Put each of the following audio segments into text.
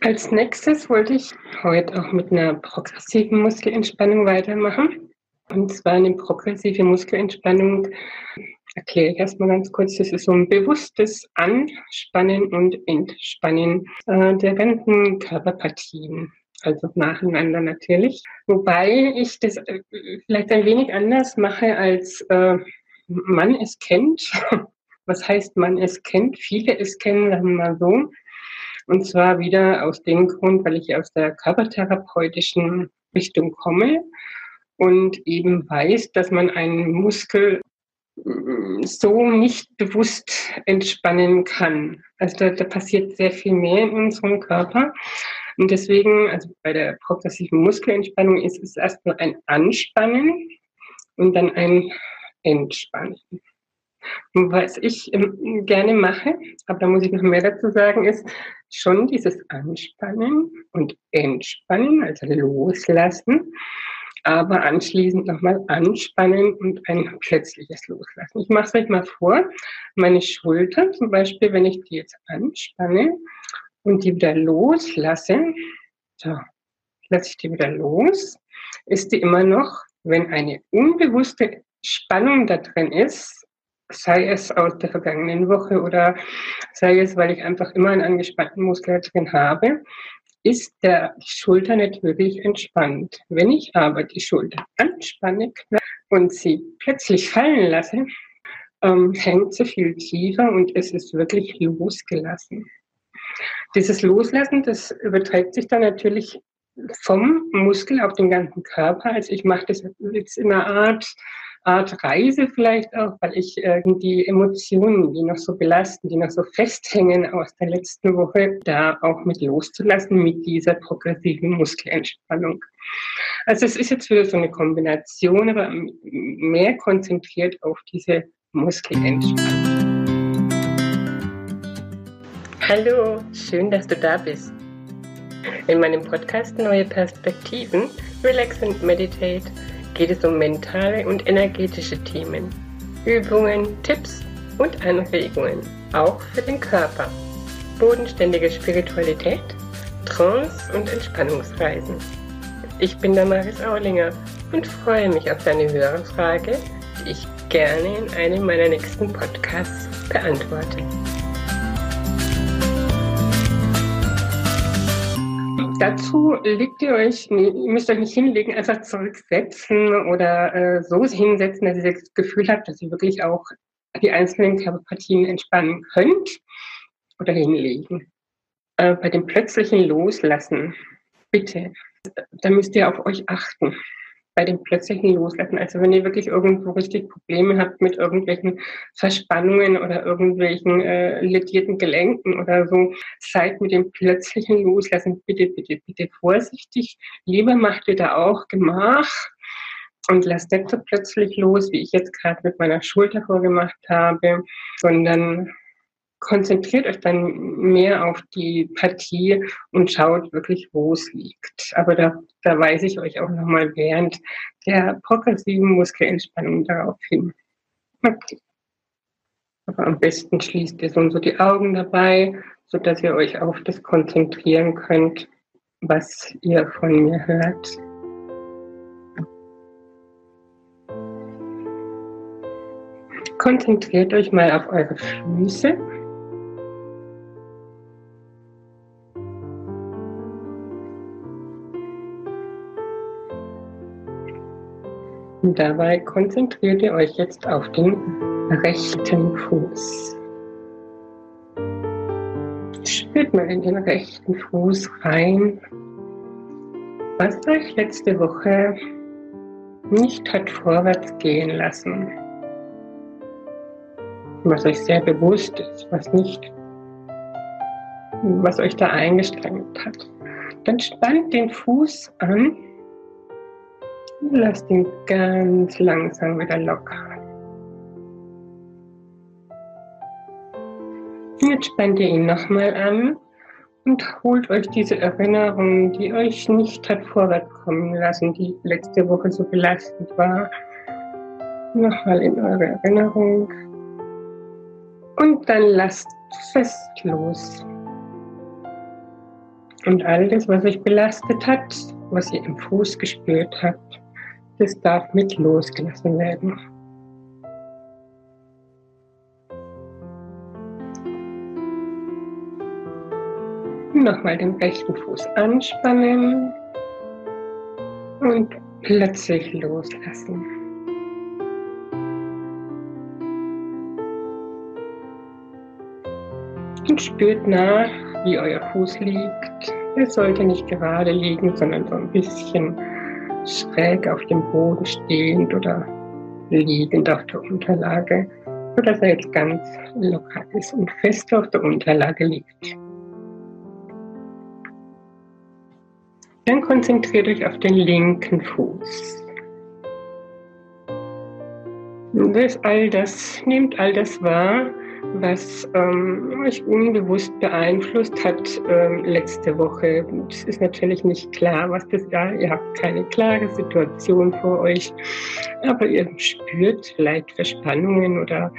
Als nächstes wollte ich heute auch mit einer progressiven Muskelentspannung weitermachen. Und zwar eine progressive Muskelentspannung erkläre ich erstmal ganz kurz. Das ist so ein bewusstes Anspannen und Entspannen äh, der ganzen Körperpartien. Also nacheinander natürlich. Wobei ich das äh, vielleicht ein wenig anders mache, als äh, man es kennt. Was heißt man es kennt? Viele es kennen, sagen wir mal so. Und zwar wieder aus dem Grund, weil ich aus der körpertherapeutischen Richtung komme und eben weiß, dass man einen Muskel mm, so nicht bewusst entspannen kann. Also da, da, passiert sehr viel mehr in unserem Körper. Und deswegen, also bei der progressiven Muskelentspannung ist es erstmal ein Anspannen und dann ein Entspannen. Was ich ähm, gerne mache, aber da muss ich noch mehr dazu sagen, ist schon dieses Anspannen und Entspannen, also loslassen, aber anschließend nochmal anspannen und ein plötzliches Loslassen. Ich mache es euch mal vor. Meine Schulter zum Beispiel, wenn ich die jetzt anspanne und die wieder loslasse, so, lasse ich die wieder los, ist die immer noch, wenn eine unbewusste Spannung da drin ist, sei es aus der vergangenen Woche oder sei es, weil ich einfach immer einen angespannten Muskel drin habe, ist der Schulter natürlich entspannt. Wenn ich aber die Schulter anspanne und sie plötzlich fallen lasse, ähm, hängt sie viel tiefer und es ist wirklich losgelassen. Dieses Loslassen, das überträgt sich dann natürlich vom Muskel auf den ganzen Körper. Also ich mache das jetzt in einer Art Art Reise vielleicht auch, weil ich äh, die Emotionen, die noch so belasten, die noch so festhängen aus der letzten Woche, da auch mit loszulassen mit dieser progressiven Muskelentspannung. Also es ist jetzt wieder so eine Kombination, aber mehr konzentriert auf diese Muskelentspannung. Hallo, schön, dass du da bist. In meinem Podcast Neue Perspektiven, Relax and Meditate geht es um mentale und energetische Themen, Übungen, Tipps und Anregungen, auch für den Körper, bodenständige Spiritualität, Trance und Entspannungsreisen. Ich bin Damaris Aulinger und freue mich auf deine Hörerfrage, die ich gerne in einem meiner nächsten Podcasts beantworte. Dazu legt ihr euch, nee, ihr müsst euch nicht hinlegen, einfach zurücksetzen oder äh, so hinsetzen, dass ihr das Gefühl habt, dass ihr wirklich auch die einzelnen Körperpartien entspannen könnt oder hinlegen. Äh, bei dem plötzlichen Loslassen, bitte, da müsst ihr auf euch achten bei dem plötzlichen Loslassen. Also wenn ihr wirklich irgendwo richtig Probleme habt mit irgendwelchen Verspannungen oder irgendwelchen äh, ledierten Gelenken oder so, seid mit dem plötzlichen Loslassen bitte, bitte, bitte vorsichtig. Lieber macht ihr da auch Gemach und lasst nicht so plötzlich los, wie ich jetzt gerade mit meiner Schulter vorgemacht habe, sondern konzentriert euch dann mehr auf die Partie und schaut wirklich, wo es liegt. Aber da, da weise ich euch auch nochmal während der progressiven Muskelentspannung darauf hin. Aber am besten schließt ihr so und so die Augen dabei, sodass ihr euch auf das konzentrieren könnt, was ihr von mir hört. Konzentriert euch mal auf eure Füße. Dabei konzentriert ihr euch jetzt auf den rechten Fuß. Spürt mal in den rechten Fuß rein, was euch letzte Woche nicht hat vorwärts gehen lassen. Was euch sehr bewusst ist, was nicht, was euch da eingestrengt hat. Dann spannt den Fuß an Lass ihn ganz langsam wieder locker. Jetzt spannt ihr ihn nochmal an und holt euch diese Erinnerung, die euch nicht hat vorwärts kommen lassen, die letzte Woche so belastend war, nochmal in eure Erinnerung. Und dann lasst fest los. Und all das, was euch belastet hat, was ihr im Fuß gespürt habt, das darf mit losgelassen werden. Nochmal den rechten Fuß anspannen und plötzlich loslassen. Und spürt nach, wie euer Fuß liegt. Er sollte nicht gerade liegen, sondern so ein bisschen schräg auf dem Boden stehend oder liegend auf der Unterlage, sodass er jetzt ganz locker ist und fest auf der Unterlage liegt. Dann konzentriert euch auf den linken Fuß. Das, all das, nehmt all das wahr, was ähm, euch unbewusst beeinflusst hat ähm, letzte Woche. Es ist natürlich nicht klar, was das war. Ihr habt keine klare Situation vor euch, aber ihr spürt vielleicht Verspannungen oder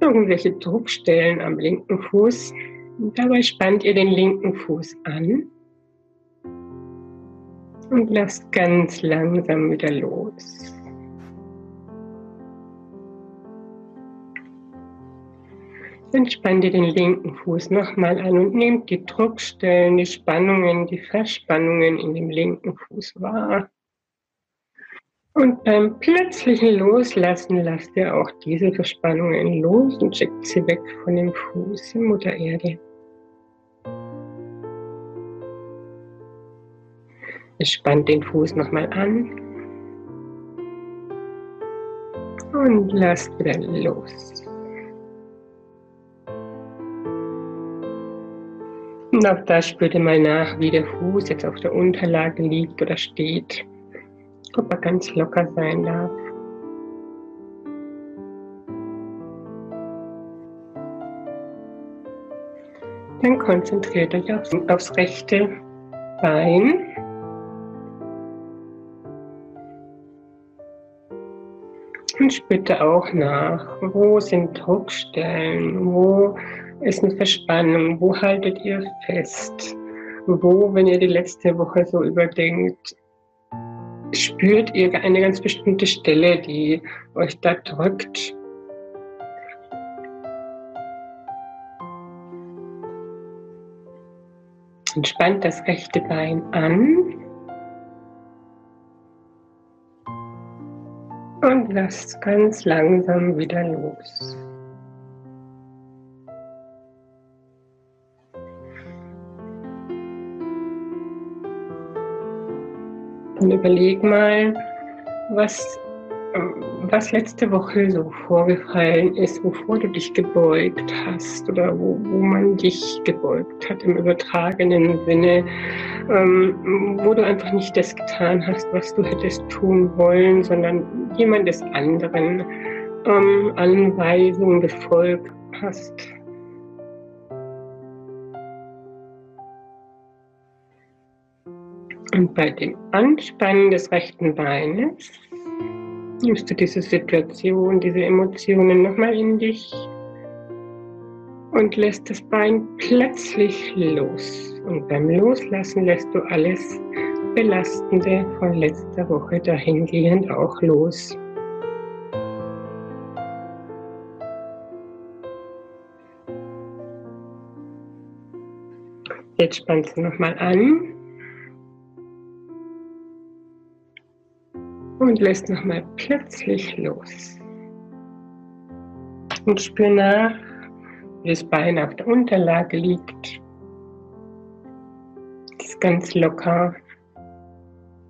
irgendwelche Druckstellen am linken Fuß. Und dabei spannt ihr den linken Fuß an und lasst ganz langsam wieder los. Dann spannt ihr den linken Fuß nochmal an und nehmt die Druckstellen, die Spannungen, die Verspannungen in dem linken Fuß wahr. Und beim plötzlichen Loslassen lasst ihr auch diese Verspannungen los und schickt sie weg von dem Fuß in Mutter Erde. Spannt den Fuß nochmal an und lasst wieder los. Und auch da spürt ihr mal nach, wie der Fuß jetzt auf der Unterlage liegt oder steht. Ob er ganz locker sein darf. Dann konzentriert euch aufs, aufs rechte Bein Und spürt auch nach, wo sind Druckstellen, wo ist eine Verspannung, wo haltet ihr fest, wo, wenn ihr die letzte Woche so überdenkt, spürt ihr eine ganz bestimmte Stelle, die euch da drückt. Entspannt das rechte Bein an Und lasst ganz langsam wieder los. Und überleg mal, was was letzte Woche so vorgefallen ist, wovor du dich gebeugt hast oder wo, wo man dich gebeugt hat im übertragenen Sinne, ähm, wo du einfach nicht das getan hast, was du hättest tun wollen, sondern jemandes anderen ähm, Anweisungen befolgt hast. Bei dem Anspannen des rechten Beines nimmst du diese Situation, diese Emotionen nochmal in dich und lässt das Bein plötzlich los. Und beim Loslassen lässt du alles Belastende von letzter Woche dahingehend auch los. Jetzt spannst du nochmal an und lässt nochmal plötzlich los. Und spür nach, wie das Bein auf der Unterlage liegt. Ist ganz locker,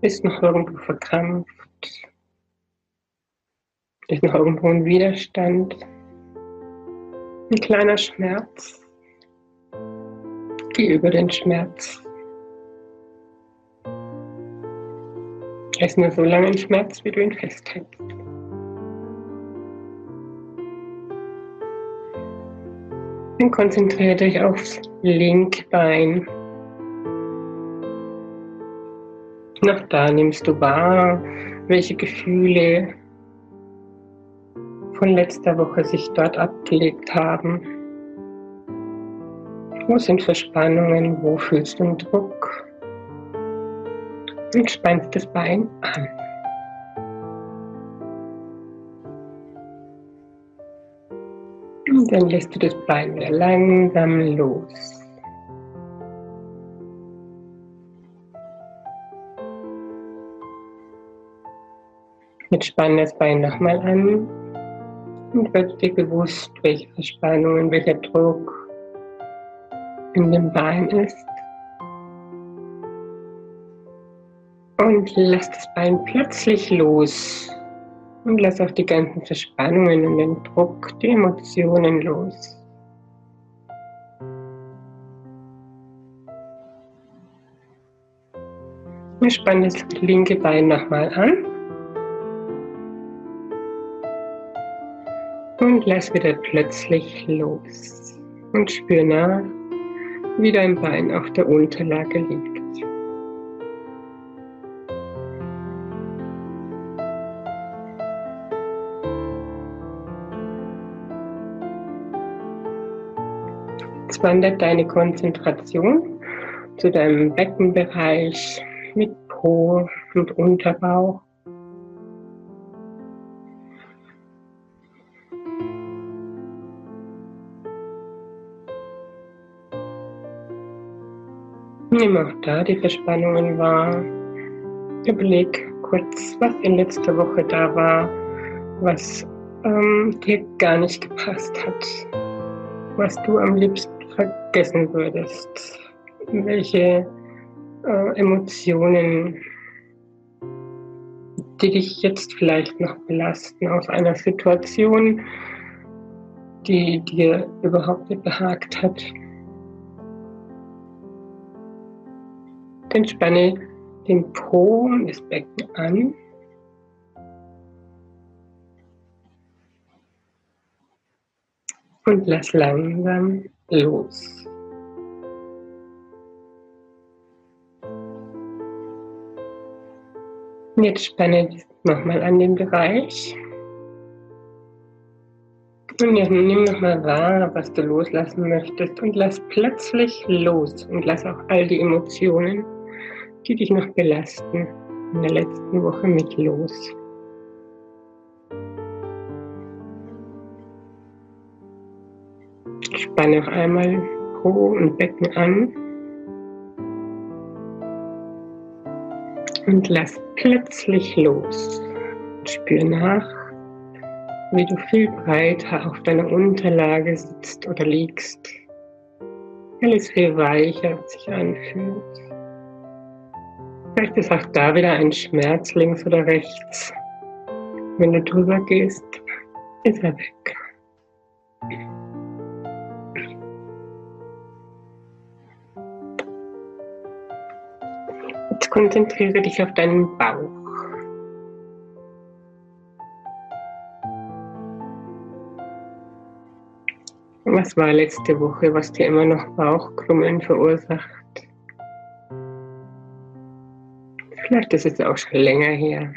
ist noch irgendwo verkrampft, ist noch irgendwo ein Widerstand, ein kleiner Schmerz. Geh über den Schmerz. Ist nur so lange ein Schmerz, wie du ihn festhältst. Dann konzentriere dich aufs linke Bein. Noch da nimmst du wahr, welche Gefühle von letzter Woche sich dort abgelegt haben. Wo sind Verspannungen? Wo fühlst du einen Druck? Und spannst das Bein an. Und dann lässt du das Bein wieder langsam los. Jetzt spann das Bein nochmal an und wird dir bewusst, welche Verspannungen, welcher Druck in dem Bein ist. Und lass das Bein plötzlich los. Und lass auch die ganzen Verspannungen und den Druck, die Emotionen los. Und spann das linke Bein nochmal an. Und lass wieder plötzlich los. Und spür nach, wie dein Bein auf der Unterlage liegt. Wandert deine Konzentration zu deinem Beckenbereich mit Po und Unterbauch. Nimm auch da die Verspannungen wahr. Überleg kurz, was in letzter Woche da war, was ähm, dir gar nicht gepasst hat, was du am liebsten vergessen würdest, welche äh, Emotionen, die dich jetzt vielleicht noch belasten aus einer Situation, die dir überhaupt nicht behagt hat. Dann spanne den Po und das Becken an. Und lass langsam los. Jetzt spanne nochmal an den Bereich. Und jetzt nimm nochmal wahr, was du loslassen möchtest und lass plötzlich los und lass auch all die Emotionen die dich noch belasten, in der letzten Woche mit los. Spanne noch einmal Po und Becken an und lass plötzlich los. Spür nach, wie du viel breiter auf deiner Unterlage sitzt oder liegst. Alles viel weicher sich anfühlt. Vielleicht ist auch da wieder ein Schmerz links oder rechts. Wenn du drüber gehst, ist er weg. Konzentriere dich auf deinen Bauch. Was war letzte Woche, was dir immer noch Bauchkrummeln verursacht? Vielleicht ist es auch schon länger her.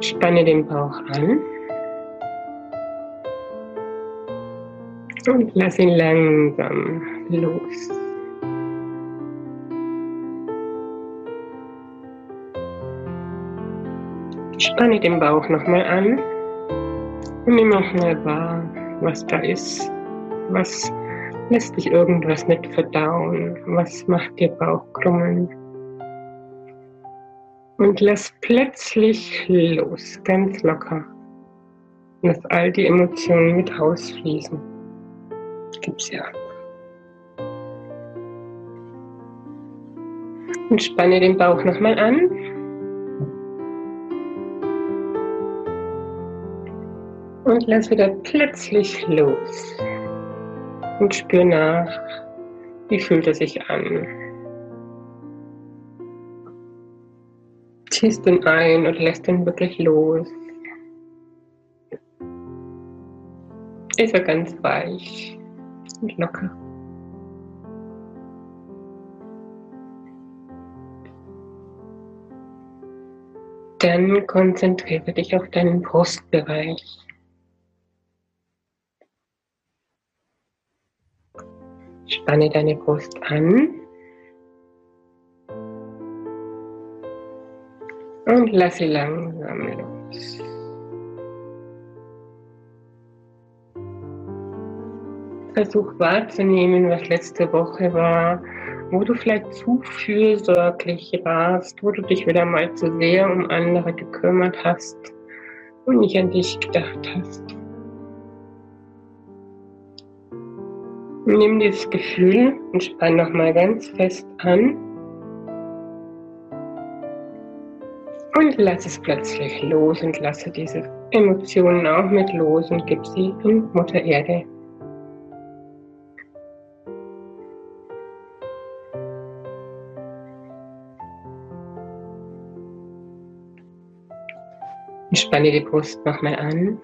Spanne den Bauch an und lass ihn langsam los. Spanne den Bauch nochmal an und nimm nochmal wahr, was da ist, was Lässt dich irgendwas nicht verdauen? Was macht dir Bauchkrummeln? Und lass plötzlich los, ganz locker. Lass all die Emotionen mit rausfließen. Gib's ja. Und spanne den Bauch nochmal an. Und lass wieder plötzlich los und spür nach, wie fühlt er sich an. Ziehst ihn ein und lässt ihn wirklich los. Ist er ganz weich und locker. Dann konzentriere dich auf deinen Brustbereich. Spanne deine Brust an. Und lass sie langsam los. Versuch wahrzunehmen, was letzte Woche war, wo du vielleicht zu fürsorglich warst, wo du dich wieder mal zu sehr um andere gekümmert hast und nicht an dich gedacht hast. Nimm dieses Gefühl und spann nochmal ganz fest an. Und lass es plötzlich los und lasse diese Emotionen auch mit los und gib sie in Mutter Erde. Und spanne die Brust nochmal an.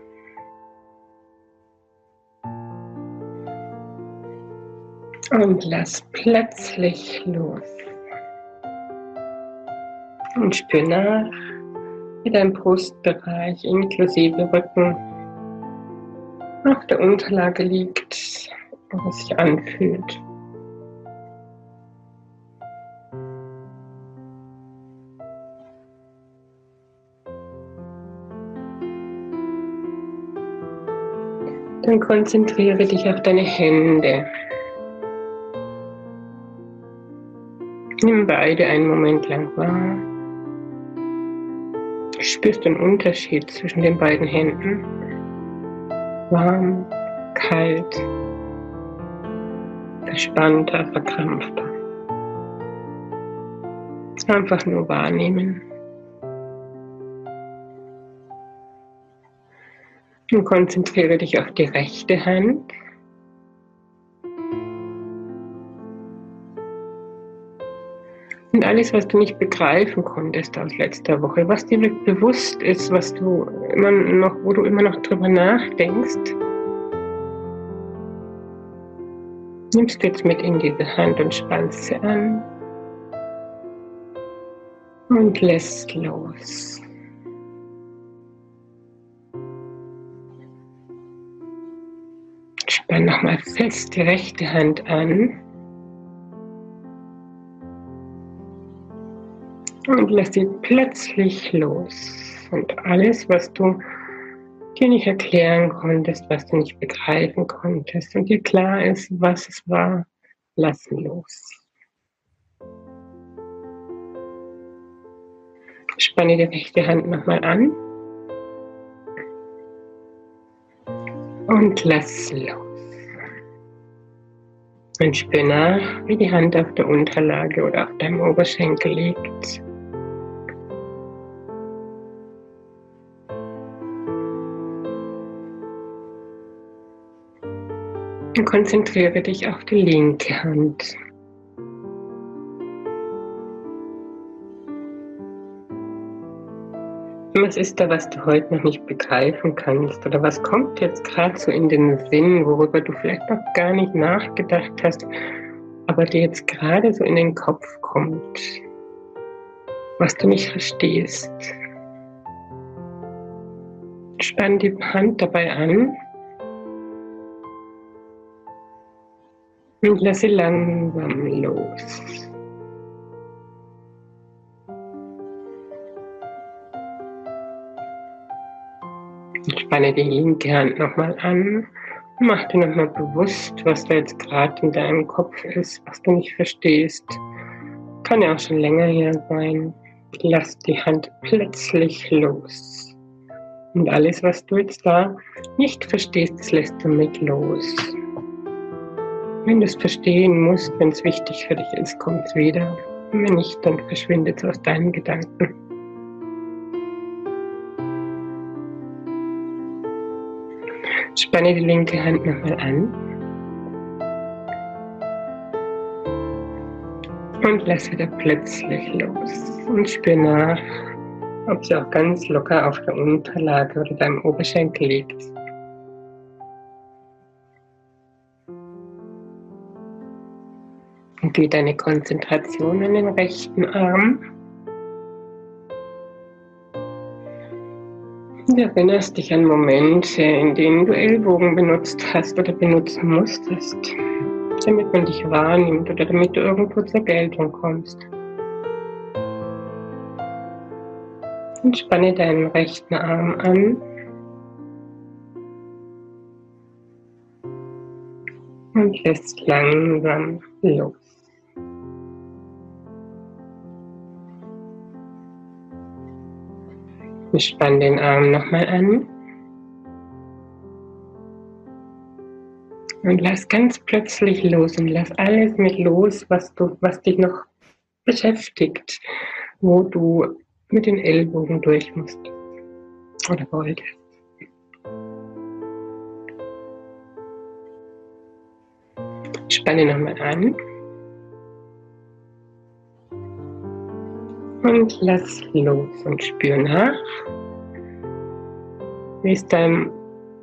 Und lass plötzlich los. Und spür nach, wie dein Brustbereich inklusive Rücken auf der Unterlage liegt und es sich anfühlt. Dann konzentriere dich auf deine Hände. Nimm beide einen Moment lang wahr. Spürst den Unterschied zwischen den beiden Händen. Warm, kalt, verspannter, verkrampfter. Einfach nur wahrnehmen. Und konzentriere dich auf die rechte Hand. Alles, was du nicht begreifen konntest aus letzter Woche, was dir bewusst ist, was du immer noch, wo du immer noch drüber nachdenkst, nimmst du jetzt mit in diese Hand und spannst sie an und lässt los. Spann nochmal fest die rechte Hand an. Und lass sie plötzlich los. Und alles, was du dir nicht erklären konntest, was du nicht begreifen konntest und dir klar ist, was es war, lass los. Spanne die rechte Hand nochmal an und lass los. Und spür nach, wie die Hand auf der Unterlage oder auf deinem Oberschenkel liegt. Und konzentriere dich auf die linke Hand. Was ist da, was du heute noch nicht begreifen kannst? Oder was kommt jetzt gerade so in den Sinn, worüber du vielleicht noch gar nicht nachgedacht hast, aber dir jetzt gerade so in den Kopf kommt, was du nicht verstehst? Spann die Hand dabei an und lass sie langsam los. Spanne die linke Hand nochmal an. Mach dir nochmal bewusst, was da jetzt gerade in deinem Kopf ist, was du nicht verstehst. Kann ja auch schon länger her sein. Lass die Hand plötzlich los. Und alles, was du jetzt da nicht verstehst, das lässt du mit los. Wenn du es verstehen musst, wenn es wichtig für dich ist, kommt es wieder. Wenn nicht, dann verschwindet es aus deinen Gedanken. Spanne die linke Hand nochmal an. Und lass wieder plötzlich los. Und spür nach, ob sie auch ganz locker auf der Unterlage oder deinem Oberschenkel liegt. Und geh deine Konzentration an den rechten Arm. Du erinnerst dich an Momente, in denen du Ellbogen benutzt hast oder benutzen musstest. damit man dich wahrnimmt oder damit du irgendwo zur Geltung kommst. Und spanne deinen rechten Arm an. Und lässt langsam los. Ich spanne den Arm nochmal an. Und lass ganz plötzlich los und lass alles mit los, was, du, was dich noch beschäftigt, wo du mit den Ellbogen durch musst oder wolltest. Spanne nochmal an. Und lass los und spür nach, wie es deinem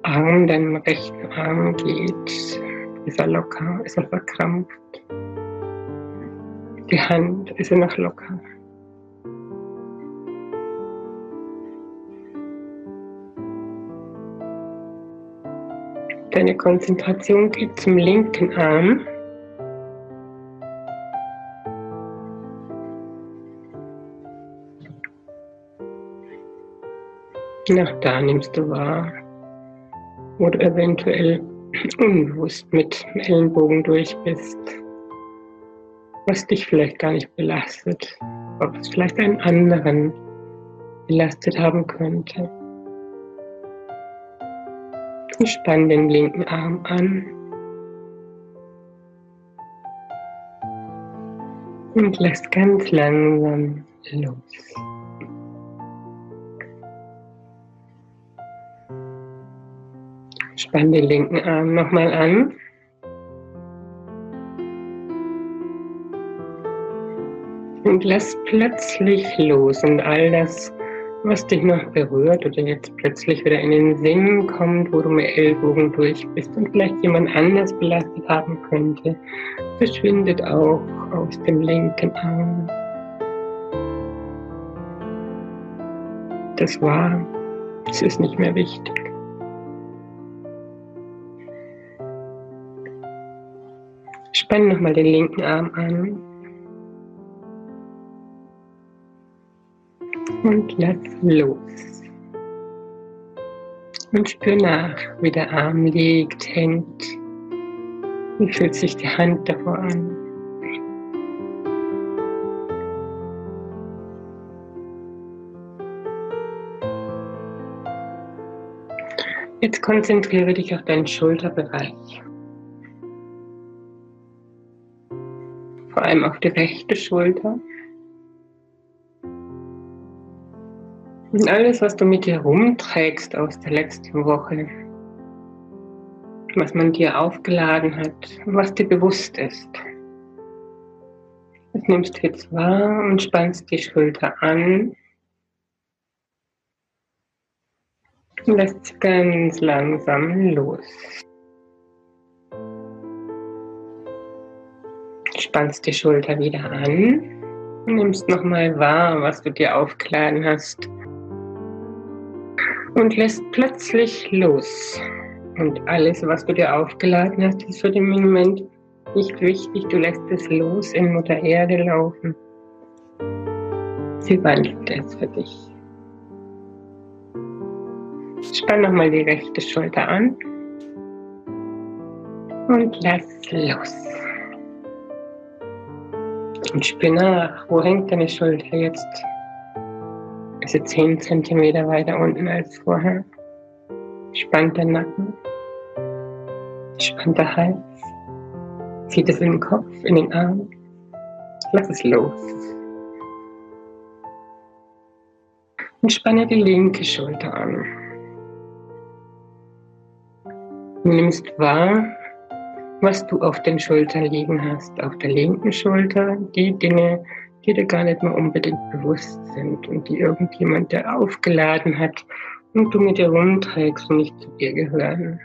Arm, deinem rechten Arm geht. Ist er locker? Ist er verkrampft? Die Hand, ist sie noch locker? Deine Konzentration geht zum linken Arm. Nach da nimmst du wahr, wo du eventuell unbewusst mit dem Ellenbogen durch bist, was dich vielleicht gar nicht belastet, ob es vielleicht einen anderen belastet haben könnte. Spann den linken Arm an und lass ganz langsam los. Spann den linken Arm nochmal an. Und lass plötzlich los und all das, was dich noch berührt oder jetzt plötzlich wieder in den Sinn kommt, wo du mit Ellbogen durch bist und vielleicht jemand anders belastet haben könnte, verschwindet auch aus dem linken Arm. Das war, es ist nicht mehr wichtig. Spann nochmal den linken Arm an. Und lass los. Und spür nach, wie der Arm liegt, hängt. Wie fühlt sich die Hand davor an? Jetzt konzentriere dich auf deinen Schulterbereich. Vor allem auf die rechte Schulter. Und alles, was du mit dir rumträgst aus der letzten Woche, was man dir aufgeladen hat, was dir bewusst ist. Das nimmst du jetzt wahr und spannst die Schulter an. Und lässt sie ganz langsam los. Spannst die Schulter wieder an nimmst nochmal wahr, was du dir aufgeladen hast. Und lässt plötzlich los. Und alles, was du dir aufgeladen hast, ist für den Moment nicht wichtig. Du lässt es los in Mutter Erde laufen. Sie wandelt es für dich. Spann nochmal die rechte Schulter an und lass los. Und spür nach, wo hängt deine Schulter jetzt? Ist sie 10 cm weiter unten als vorher? Spannt der Nacken? Spannt der Hals? Zieht es in den Kopf, in den Arm? Lass es los. Und spanne die linke Schulter an. Du nimmst wahr, was du auf den Schultern liegen hast. Auf der linken Schulter die Dinge, die dir gar nicht mehr unbedingt bewusst sind und die irgendjemand dir aufgeladen hat und du mit dir rumträgst und nicht zu dir gehören.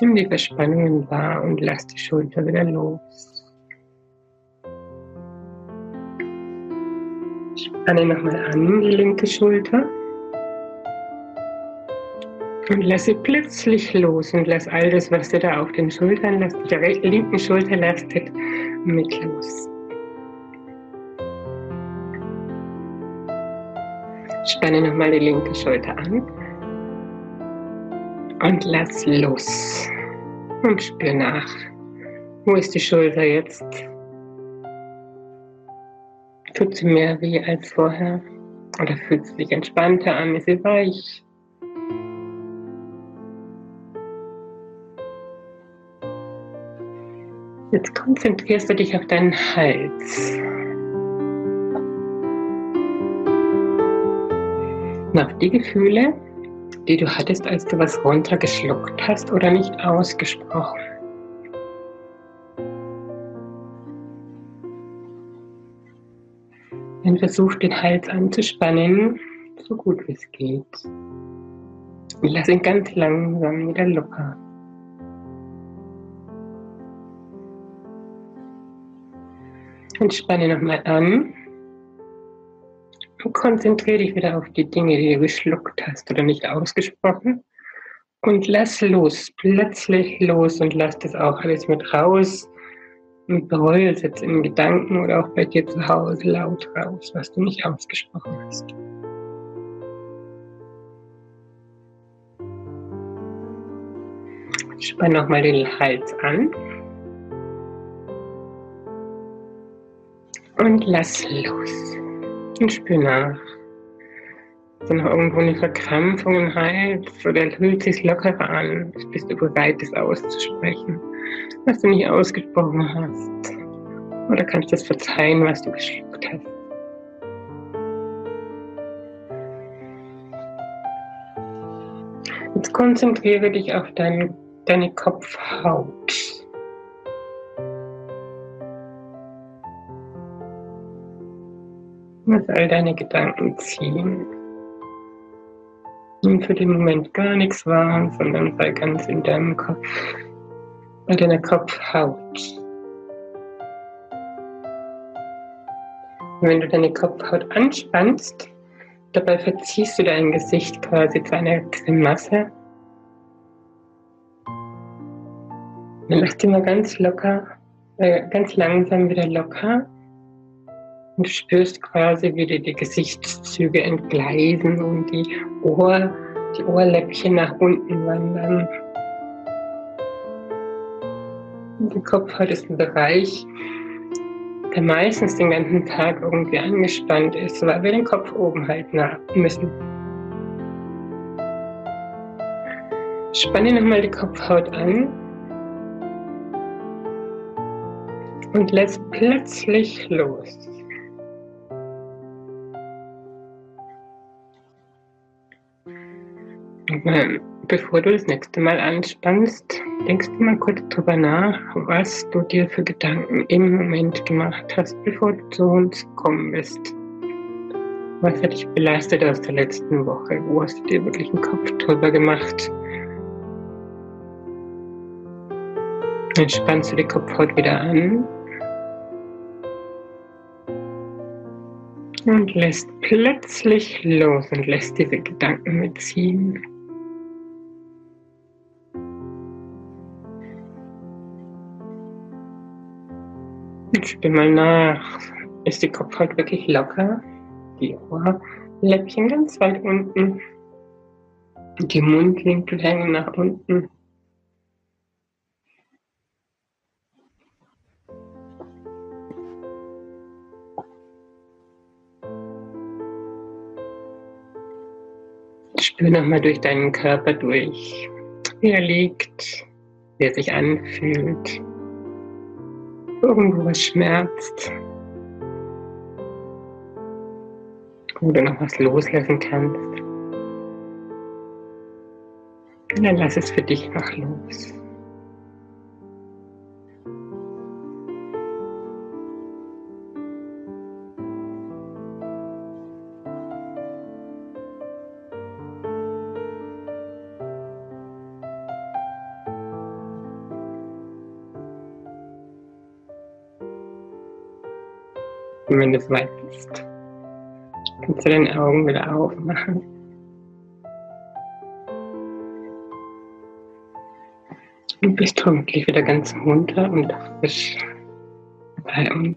Nimm die Verspannungen wahr und lass die Schulter wieder los. Spanne nochmal an die linke Schulter Und lasse plötzlich los und lass all das, was dir da auf den Schultern lastet, der linken Schulter lastet, mit los. Spanne nochmal die linke Schulter an und lass los. Und spür nach. Wo ist die Schulter jetzt? Tut sie mehr weh als vorher? Oder fühlt sie sich entspannter an? Ist sie weich? Jetzt konzentrierst du dich auf deinen Hals. Und auf die Gefühle, die du hattest, als du was runtergeschluckt hast oder nicht ausgesprochen. Dann versuch den Hals anzuspannen, so gut wie es geht. Und lass ihn ganz langsam wieder locker. Und spanne nochmal an. Und konzentriere dich wieder auf die Dinge, die du geschluckt hast oder nicht ausgesprochen. Und lass los, plötzlich los und lass das auch alles mit raus. Und bereue es jetzt in Gedanken oder auch bei dir zu Hause laut raus, was du nicht ausgesprochen hast. Spann nochmal den Hals an. Und lass los. Und spür nach. Ist da noch irgendwo eine Verkrampfung im Hals oder fühlt sich lockerer an? Bist du bereit, das auszusprechen, was du nicht ausgesprochen hast? Oder kannst du das verzeihen, was du geschluckt hast? Jetzt konzentriere dich auf dein, deine Kopfhaut. Lass all deine Gedanken ziehen. Nimm für den Moment gar nichts wahr, sondern sei ganz in deinem Kopf, bei deiner Kopfhaut. wenn du deine Kopfhaut anspannst, dabei verziehst du dein Gesicht quasi zu einer Grimasse. Dann lass dich mal ganz locker, äh, ganz langsam wieder locker und du spürst quasi, wie dir die Gesichtszüge entgleisen und die, Ohr, die Ohrläppchen nach unten wandern. Der Kopfhaut ist ein Bereich, der meistens den ganzen Tag irgendwie angespannt ist, weil wir den Kopf oben halten müssen. Spanne nochmal die Kopfhaut an und lässt plötzlich los. Bevor du das nächste Mal anspannst, denkst du mal kurz drüber nach, was du dir für Gedanken im Moment gemacht hast, bevor du zu uns gekommen bist. Was hat dich belastet aus der letzten Woche? Wo hast du dir wirklich einen Kopf drüber gemacht? Dann spannst du die Kopfhaut wieder an und lässt plötzlich los und lässt diese Gedanken mitziehen. Spür mal nach. Ist die Kopfhaut wirklich locker? Die Ohrläppchen ganz weit unten. Die Mundwinkel hängen nach unten. Spür nochmal durch deinen Körper durch, wie er liegt, wie er sich anfühlt irgendwo was schmerzt, wo du noch was loslassen kannst. Dann lass es für dich noch los. Und wenn du soweit bist, kannst du deine Augen wieder aufmachen. Du bist hoffentlich wieder ganz munter und frisch bei uns.